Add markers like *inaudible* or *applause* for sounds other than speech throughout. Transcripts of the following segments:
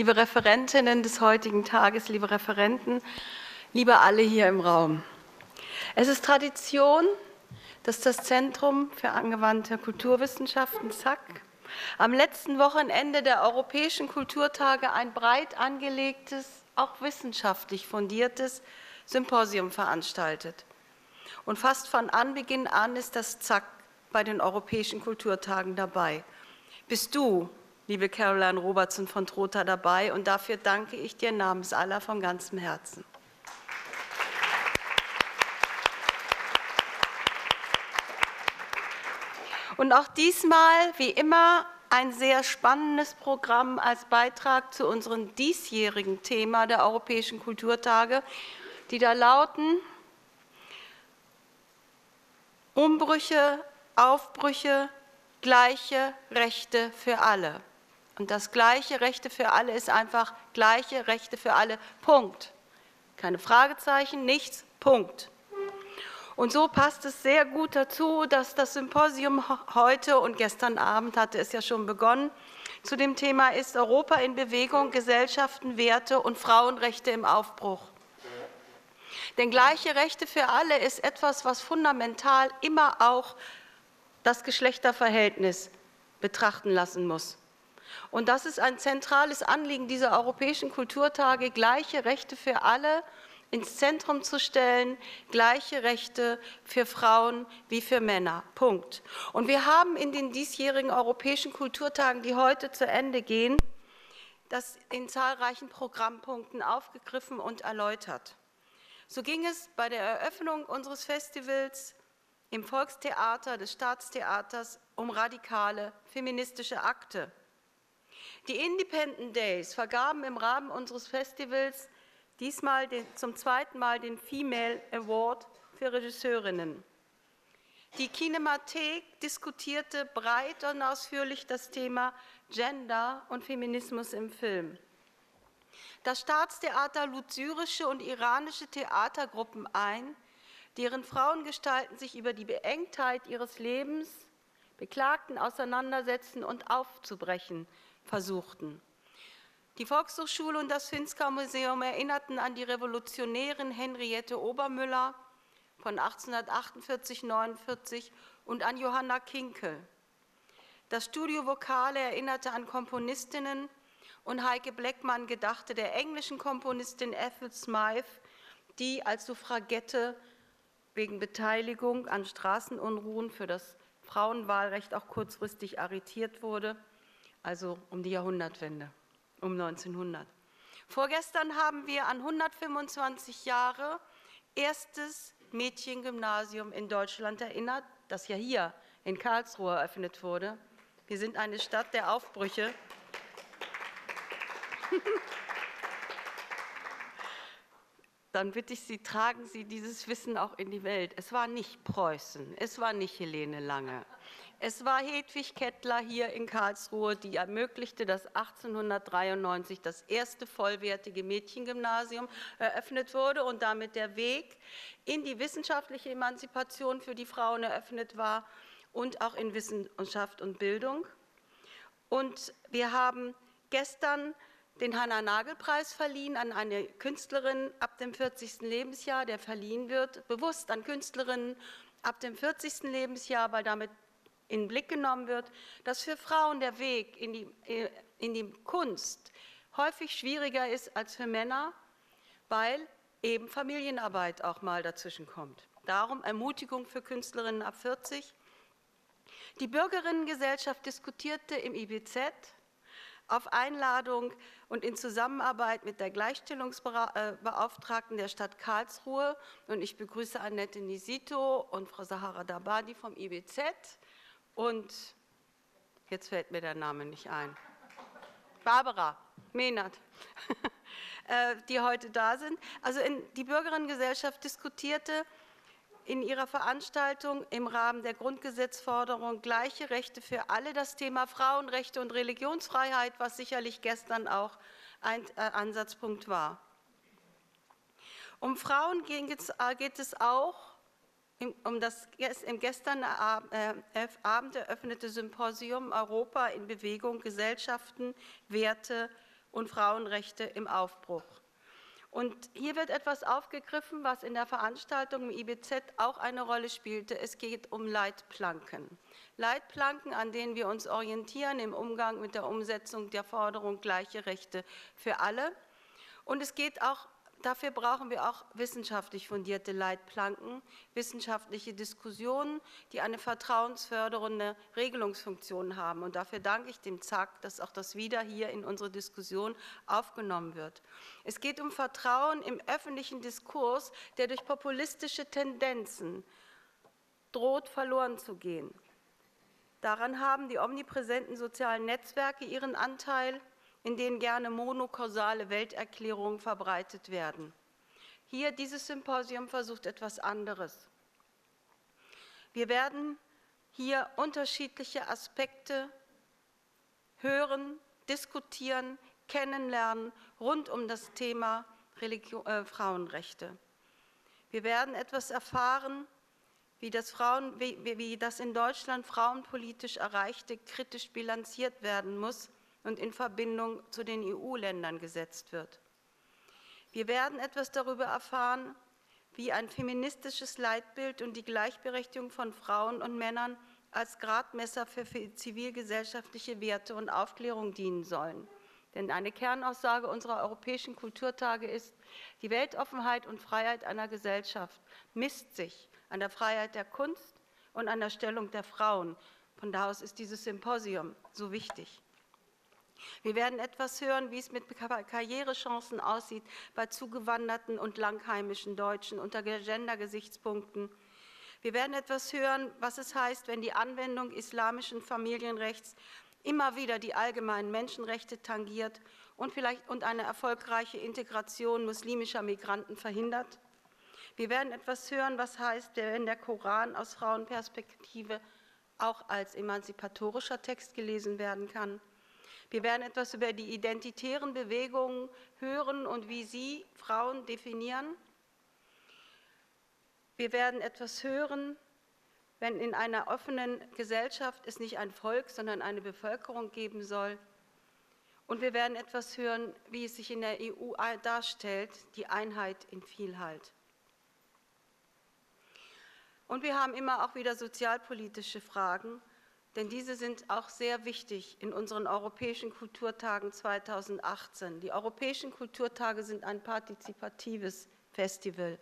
liebe Referentinnen des heutigen Tages, liebe Referenten, liebe alle hier im Raum. Es ist Tradition, dass das Zentrum für angewandte Kulturwissenschaften ZAK am letzten Wochenende der Europäischen Kulturtage ein breit angelegtes, auch wissenschaftlich fundiertes Symposium veranstaltet. Und fast von Anbeginn an ist das ZAK bei den Europäischen Kulturtagen dabei. Bist du, liebe Caroline Robertson von Trotha, dabei und dafür danke ich dir namens aller von ganzem Herzen. Und auch diesmal, wie immer, ein sehr spannendes Programm als Beitrag zu unserem diesjährigen Thema der Europäischen Kulturtage, die da lauten Umbrüche, Aufbrüche, gleiche Rechte für alle. Und das gleiche Rechte für alle ist einfach gleiche Rechte für alle. Punkt. Keine Fragezeichen, nichts. Punkt. Und so passt es sehr gut dazu, dass das Symposium heute und gestern Abend hatte es ja schon begonnen, zu dem Thema ist Europa in Bewegung, Gesellschaften, Werte und Frauenrechte im Aufbruch. Denn gleiche Rechte für alle ist etwas, was fundamental immer auch das Geschlechterverhältnis betrachten lassen muss. Und das ist ein zentrales Anliegen dieser Europäischen Kulturtage, gleiche Rechte für alle ins Zentrum zu stellen, gleiche Rechte für Frauen wie für Männer. Punkt. Und wir haben in den diesjährigen Europäischen Kulturtagen, die heute zu Ende gehen, das in zahlreichen Programmpunkten aufgegriffen und erläutert. So ging es bei der Eröffnung unseres Festivals im Volkstheater des Staatstheaters um radikale feministische Akte. Die Independent Days vergaben im Rahmen unseres Festivals diesmal den, zum zweiten Mal den Female Award für Regisseurinnen. Die Kinemathek diskutierte breit und ausführlich das Thema Gender und Feminismus im Film. Das Staatstheater lud syrische und iranische Theatergruppen ein, deren Frauengestalten sich über die Beengtheit ihres Lebens, beklagten auseinandersetzen und aufzubrechen versuchten. Die Volkshochschule und das Finsker Museum erinnerten an die Revolutionärin Henriette Obermüller von 1848-49 und an Johanna Kinkel. Das Studio Vokale erinnerte an Komponistinnen und Heike Bleckmann gedachte der englischen Komponistin Ethel Smythe, die als Suffragette wegen Beteiligung an Straßenunruhen für das Frauenwahlrecht auch kurzfristig arretiert wurde, also um die Jahrhundertwende um 1900. Vorgestern haben wir an 125 Jahre erstes Mädchengymnasium in Deutschland erinnert, das ja hier in Karlsruhe eröffnet wurde. Wir sind eine Stadt der Aufbrüche. *laughs* Dann bitte ich Sie, tragen Sie dieses Wissen auch in die Welt. Es war nicht Preußen, es war nicht Helene Lange, es war Hedwig Kettler hier in Karlsruhe, die ermöglichte, dass 1893 das erste vollwertige Mädchengymnasium eröffnet wurde und damit der Weg in die wissenschaftliche Emanzipation für die Frauen eröffnet war und auch in Wissenschaft und Bildung. Und wir haben gestern den Hanna-Nagel-Preis verliehen an eine Künstlerin ab dem 40. Lebensjahr, der verliehen wird, bewusst an Künstlerinnen ab dem 40. Lebensjahr, weil damit in den Blick genommen wird, dass für Frauen der Weg in die, äh, in die Kunst häufig schwieriger ist als für Männer, weil eben Familienarbeit auch mal dazwischen kommt. Darum Ermutigung für Künstlerinnen ab 40. Die Bürgerinnengesellschaft diskutierte im IBZ auf Einladung und in Zusammenarbeit mit der Gleichstellungsbeauftragten der Stadt Karlsruhe und ich begrüße Annette Nisito und Frau Sahara Dabadi vom IBZ und jetzt fällt mir der Name nicht ein. Barbara Mehnert, *laughs* äh, die heute da sind. Also die Bürgerinnengesellschaft diskutierte in ihrer Veranstaltung im Rahmen der Grundgesetzforderung gleiche Rechte für alle das Thema Frauenrechte und Religionsfreiheit, was sicherlich gestern auch ein äh, Ansatzpunkt war. Um Frauen geht es äh, auch um das im gestern äh, Abend eröffnete Symposium Europa in Bewegung, Gesellschaften, Werte und Frauenrechte im Aufbruch. Und hier wird etwas aufgegriffen, was in der Veranstaltung im IBZ auch eine Rolle spielte. Es geht um Leitplanken. Leitplanken, an denen wir uns orientieren im Umgang mit der Umsetzung der Forderung gleiche Rechte für alle. Und es geht auch Dafür brauchen wir auch wissenschaftlich fundierte Leitplanken, wissenschaftliche Diskussionen, die eine vertrauensfördernde Regelungsfunktion haben. Und dafür danke ich dem ZAK, dass auch das wieder hier in unsere Diskussion aufgenommen wird. Es geht um Vertrauen im öffentlichen Diskurs, der durch populistische Tendenzen droht verloren zu gehen. Daran haben die omnipräsenten sozialen Netzwerke ihren Anteil in denen gerne monokausale Welterklärungen verbreitet werden. Hier dieses Symposium versucht etwas anderes. Wir werden hier unterschiedliche Aspekte hören, diskutieren, kennenlernen rund um das Thema Religion, äh, Frauenrechte. Wir werden etwas erfahren, wie das, Frauen, wie, wie das in Deutschland frauenpolitisch Erreichte kritisch bilanziert werden muss und in Verbindung zu den EU-Ländern gesetzt wird. Wir werden etwas darüber erfahren, wie ein feministisches Leitbild und die Gleichberechtigung von Frauen und Männern als Gradmesser für zivilgesellschaftliche Werte und Aufklärung dienen sollen. Denn eine Kernaussage unserer europäischen Kulturtage ist, die Weltoffenheit und Freiheit einer Gesellschaft misst sich an der Freiheit der Kunst und an der Stellung der Frauen. Von da aus ist dieses Symposium so wichtig. Wir werden etwas hören, wie es mit Karrierechancen aussieht bei zugewanderten und langheimischen Deutschen unter Gender-Gesichtspunkten. Wir werden etwas hören, was es heißt, wenn die Anwendung islamischen Familienrechts immer wieder die allgemeinen Menschenrechte tangiert und vielleicht und eine erfolgreiche Integration muslimischer Migranten verhindert. Wir werden etwas hören, was heißt, wenn der Koran aus Frauenperspektive auch als emanzipatorischer Text gelesen werden kann. Wir werden etwas über die identitären Bewegungen hören und wie sie Frauen definieren. Wir werden etwas hören, wenn in einer offenen Gesellschaft es nicht ein Volk, sondern eine Bevölkerung geben soll. Und wir werden etwas hören, wie es sich in der EU darstellt, die Einheit in Vielheit. Und wir haben immer auch wieder sozialpolitische Fragen denn diese sind auch sehr wichtig in unseren Europäischen Kulturtagen 2018. Die Europäischen Kulturtage sind ein partizipatives Festival.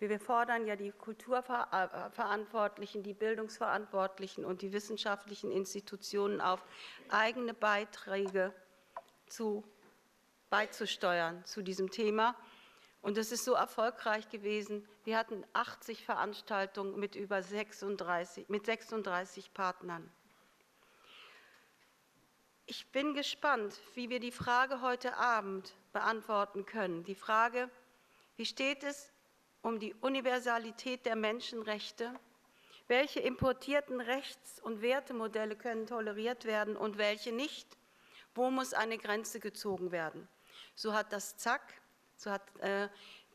Wir fordern ja die Kulturverantwortlichen, die Bildungsverantwortlichen und die wissenschaftlichen Institutionen auf, eigene Beiträge zu, beizusteuern zu diesem Thema. Und es ist so erfolgreich gewesen. Wir hatten 80 Veranstaltungen mit über 36, mit 36 Partnern. Ich bin gespannt, wie wir die Frage heute Abend beantworten können. Die Frage, wie steht es um die Universalität der Menschenrechte? Welche importierten Rechts- und Wertemodelle können toleriert werden und welche nicht? Wo muss eine Grenze gezogen werden? So hat das ZAK, so hat äh,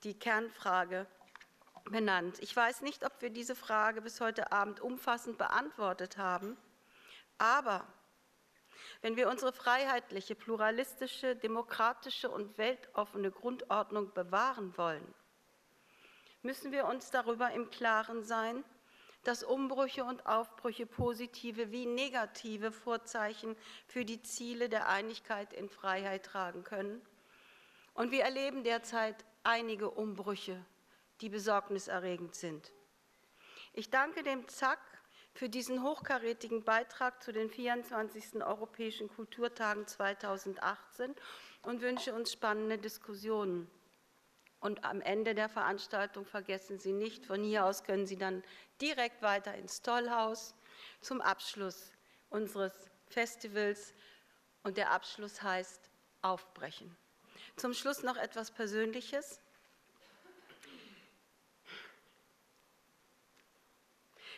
die Kernfrage benannt. Ich weiß nicht, ob wir diese Frage bis heute Abend umfassend beantwortet haben, aber wenn wir unsere freiheitliche, pluralistische, demokratische und weltoffene Grundordnung bewahren wollen, müssen wir uns darüber im Klaren sein, dass Umbrüche und Aufbrüche positive wie negative Vorzeichen für die Ziele der Einigkeit in Freiheit tragen können. Und wir erleben derzeit einige Umbrüche, die besorgniserregend sind. Ich danke dem ZAK für diesen hochkarätigen Beitrag zu den 24. Europäischen Kulturtagen 2018 und wünsche uns spannende Diskussionen. Und am Ende der Veranstaltung vergessen Sie nicht, von hier aus können Sie dann direkt weiter ins Tollhaus zum Abschluss unseres Festivals. Und der Abschluss heißt Aufbrechen. Zum Schluss noch etwas Persönliches.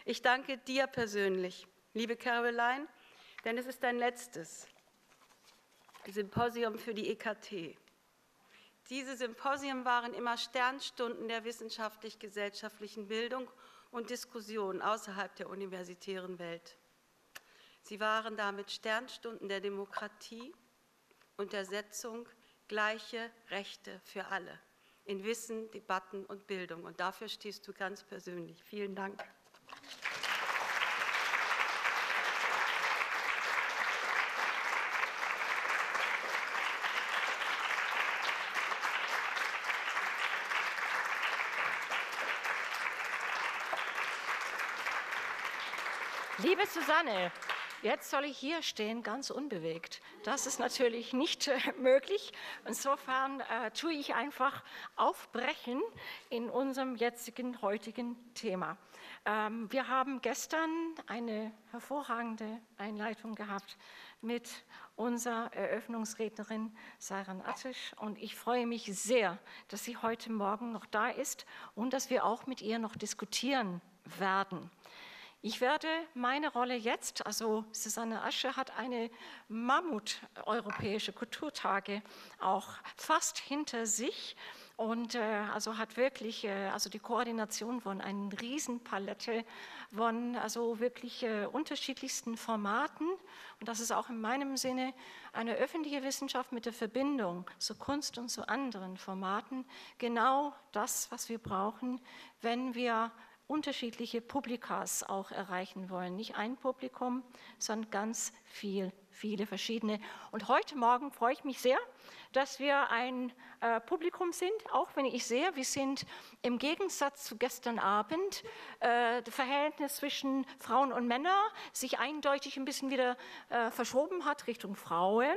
Ich danke dir persönlich, liebe Caroline, denn es ist dein letztes Symposium für die EKT. Diese Symposien waren immer Sternstunden der wissenschaftlich-gesellschaftlichen Bildung und Diskussion außerhalb der universitären Welt. Sie waren damit Sternstunden der Demokratie und der Setzung gleiche Rechte für alle in Wissen, Debatten und Bildung. Und dafür stehst du ganz persönlich. Vielen Dank. Liebe Susanne, Jetzt soll ich hier stehen, ganz unbewegt. Das ist natürlich nicht äh, möglich. Insofern äh, tue ich einfach aufbrechen in unserem jetzigen, heutigen Thema. Ähm, wir haben gestern eine hervorragende Einleitung gehabt mit unserer Eröffnungsrednerin Saran Attisch und ich freue mich sehr, dass sie heute Morgen noch da ist und dass wir auch mit ihr noch diskutieren werden. Ich werde meine Rolle jetzt, also Susanne Asche hat eine Mammut-europäische Kulturtage auch fast hinter sich und äh, also hat wirklich äh, also die Koordination von einer Riesenpalette von also wirklich äh, unterschiedlichsten Formaten. Und das ist auch in meinem Sinne eine öffentliche Wissenschaft mit der Verbindung zu Kunst und zu anderen Formaten. Genau das, was wir brauchen, wenn wir unterschiedliche Publikas auch erreichen wollen. Nicht ein Publikum, sondern ganz viel, viele verschiedene. Und heute Morgen freue ich mich sehr, dass wir ein äh, Publikum sind, auch wenn ich sehe, wir sind im Gegensatz zu gestern Abend, äh, das Verhältnis zwischen Frauen und Männern sich eindeutig ein bisschen wieder äh, verschoben hat Richtung Frauen.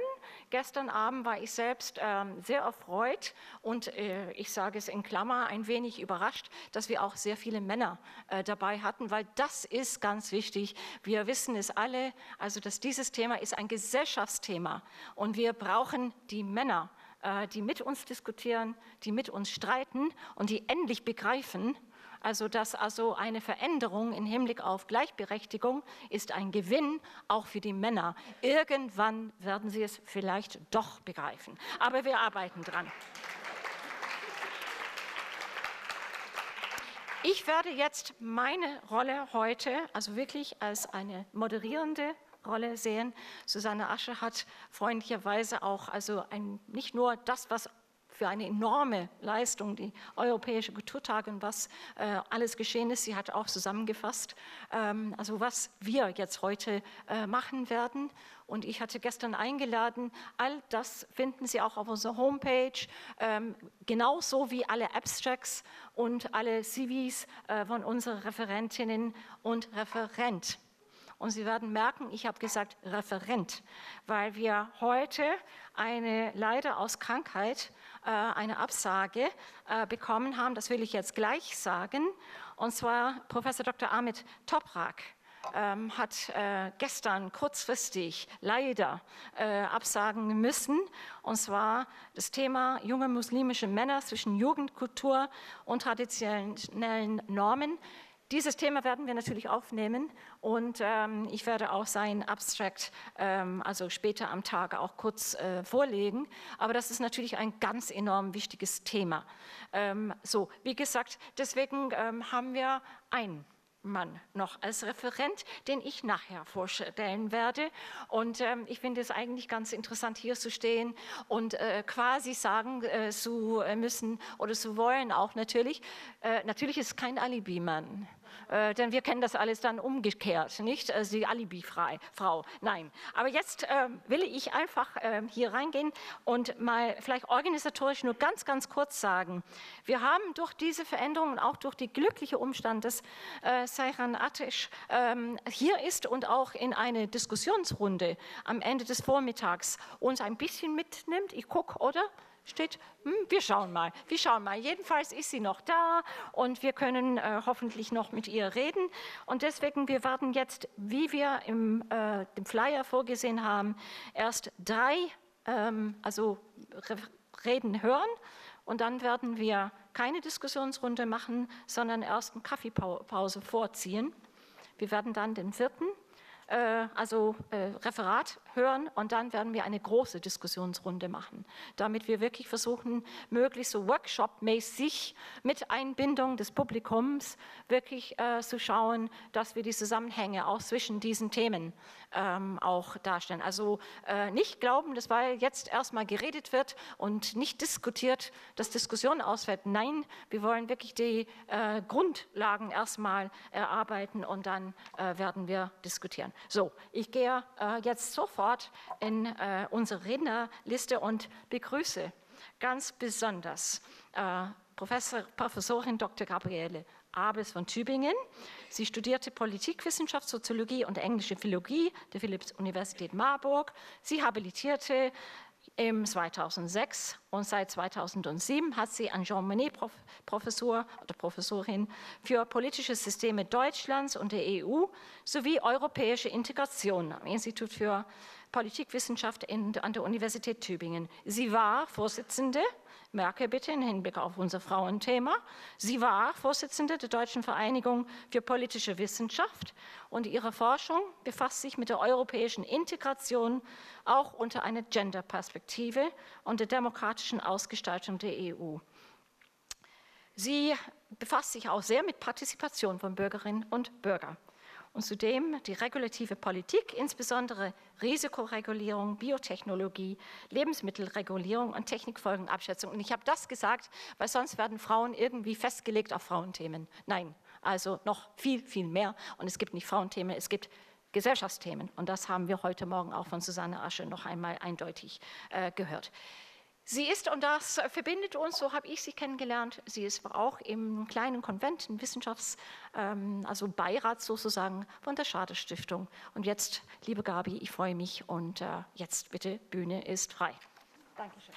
Gestern Abend war ich selbst ähm, sehr erfreut und äh, ich sage es in Klammer ein wenig überrascht, dass wir auch sehr viele Männer äh, dabei hatten, weil das ist ganz wichtig. Wir wissen es alle, also dass dieses Thema ist ein Gesellschaftsthema und wir brauchen die Männer, äh, die mit uns diskutieren, die mit uns streiten und die endlich begreifen, also dass also eine Veränderung im Hinblick auf Gleichberechtigung ist ein Gewinn auch für die Männer. Irgendwann werden sie es vielleicht doch begreifen. Aber wir arbeiten dran. Ich werde jetzt meine Rolle heute, also wirklich als eine moderierende Rolle sehen. Susanne Asche hat freundlicherweise auch also ein, nicht nur das, was für eine enorme Leistung, die Europäische Kulturtage und was äh, alles geschehen ist. Sie hat auch zusammengefasst, ähm, also was wir jetzt heute äh, machen werden. Und ich hatte gestern eingeladen, all das finden Sie auch auf unserer Homepage, ähm, genauso wie alle Abstracts und alle CVs äh, von unseren Referentinnen und Referenten. Und Sie werden merken, ich habe gesagt Referent, weil wir heute eine leider aus Krankheit eine Absage äh, bekommen haben. Das will ich jetzt gleich sagen. Und zwar Professor Dr. Amit Toprak. Ähm, hat äh, gestern kurzfristig leider äh, absagen müssen. Und zwar das Thema junge muslimische Männer zwischen Jugendkultur und traditionellen Normen. Dieses Thema werden wir natürlich aufnehmen und ähm, ich werde auch sein Abstract, ähm, also später am Tag auch kurz äh, vorlegen. Aber das ist natürlich ein ganz enorm wichtiges Thema. Ähm, so, wie gesagt, deswegen ähm, haben wir ein Mann noch als Referent, den ich nachher vorstellen werde. Und ähm, ich finde es eigentlich ganz interessant, hier zu stehen und äh, quasi sagen äh, zu müssen oder zu wollen auch natürlich, äh, natürlich ist kein Alibi-Mann. Äh, denn wir kennen das alles dann umgekehrt, nicht? Also die Alibi-Frau. Nein. Aber jetzt äh, will ich einfach äh, hier reingehen und mal vielleicht organisatorisch nur ganz, ganz kurz sagen. Wir haben durch diese Veränderungen, auch durch die glückliche Umstand, dass äh, Seyran Atesh ähm, hier ist und auch in eine Diskussionsrunde am Ende des Vormittags uns ein bisschen mitnimmt. Ich gucke, oder? Steht, hm, wir schauen mal, wir schauen mal. Jedenfalls ist sie noch da und wir können äh, hoffentlich noch mit ihr reden. Und deswegen, wir werden jetzt, wie wir im äh, dem Flyer vorgesehen haben, erst drei ähm, also Reden hören und dann werden wir keine Diskussionsrunde machen, sondern erst eine Kaffeepause vorziehen. Wir werden dann den vierten also äh, Referat hören und dann werden wir eine große Diskussionsrunde machen, damit wir wirklich versuchen, möglichst so Workshop-mäßig mit Einbindung des Publikums wirklich äh, zu schauen, dass wir die Zusammenhänge auch zwischen diesen Themen ähm, auch darstellen. Also äh, nicht glauben, dass weil jetzt erstmal geredet wird und nicht diskutiert, dass Diskussion ausfällt. Nein, wir wollen wirklich die äh, Grundlagen erstmal erarbeiten und dann äh, werden wir diskutieren. So, ich gehe äh, jetzt sofort in äh, unsere Rednerliste und begrüße ganz besonders äh, Professor, Professorin Dr. Gabriele Abes von Tübingen. Sie studierte Politikwissenschaft, Soziologie und englische Philologie der Philipps-Universität Marburg. Sie habilitierte im 2006 und seit 2007 hat sie an Jean Monnet Professor oder Professorin für politische Systeme Deutschlands und der EU sowie europäische Integration am Institut für Politikwissenschaft in, an der Universität Tübingen. Sie war Vorsitzende merke bitte im Hinblick auf unser Frauenthema, sie war Vorsitzende der Deutschen Vereinigung für politische Wissenschaft und ihre Forschung befasst sich mit der europäischen Integration auch unter einer Gender-Perspektive und der demokratischen Ausgestaltung der EU. Sie befasst sich auch sehr mit Partizipation von Bürgerinnen und Bürgern und zudem die regulative Politik, insbesondere Risikoregulierung, Biotechnologie, Lebensmittelregulierung und Technikfolgenabschätzung. Und ich habe das gesagt, weil sonst werden Frauen irgendwie festgelegt auf Frauenthemen. Nein, also noch viel, viel mehr. Und es gibt nicht Frauenthemen, es gibt Gesellschaftsthemen. Und das haben wir heute Morgen auch von Susanne Asche noch einmal eindeutig äh, gehört. Sie ist, und das verbindet uns, so habe ich sie kennengelernt, sie ist auch im kleinen Konvent, im Wissenschafts-, ähm, also Beirat sozusagen von der Schade Stiftung. Und jetzt, liebe Gabi, ich freue mich und äh, jetzt bitte, Bühne ist frei. Dankeschön.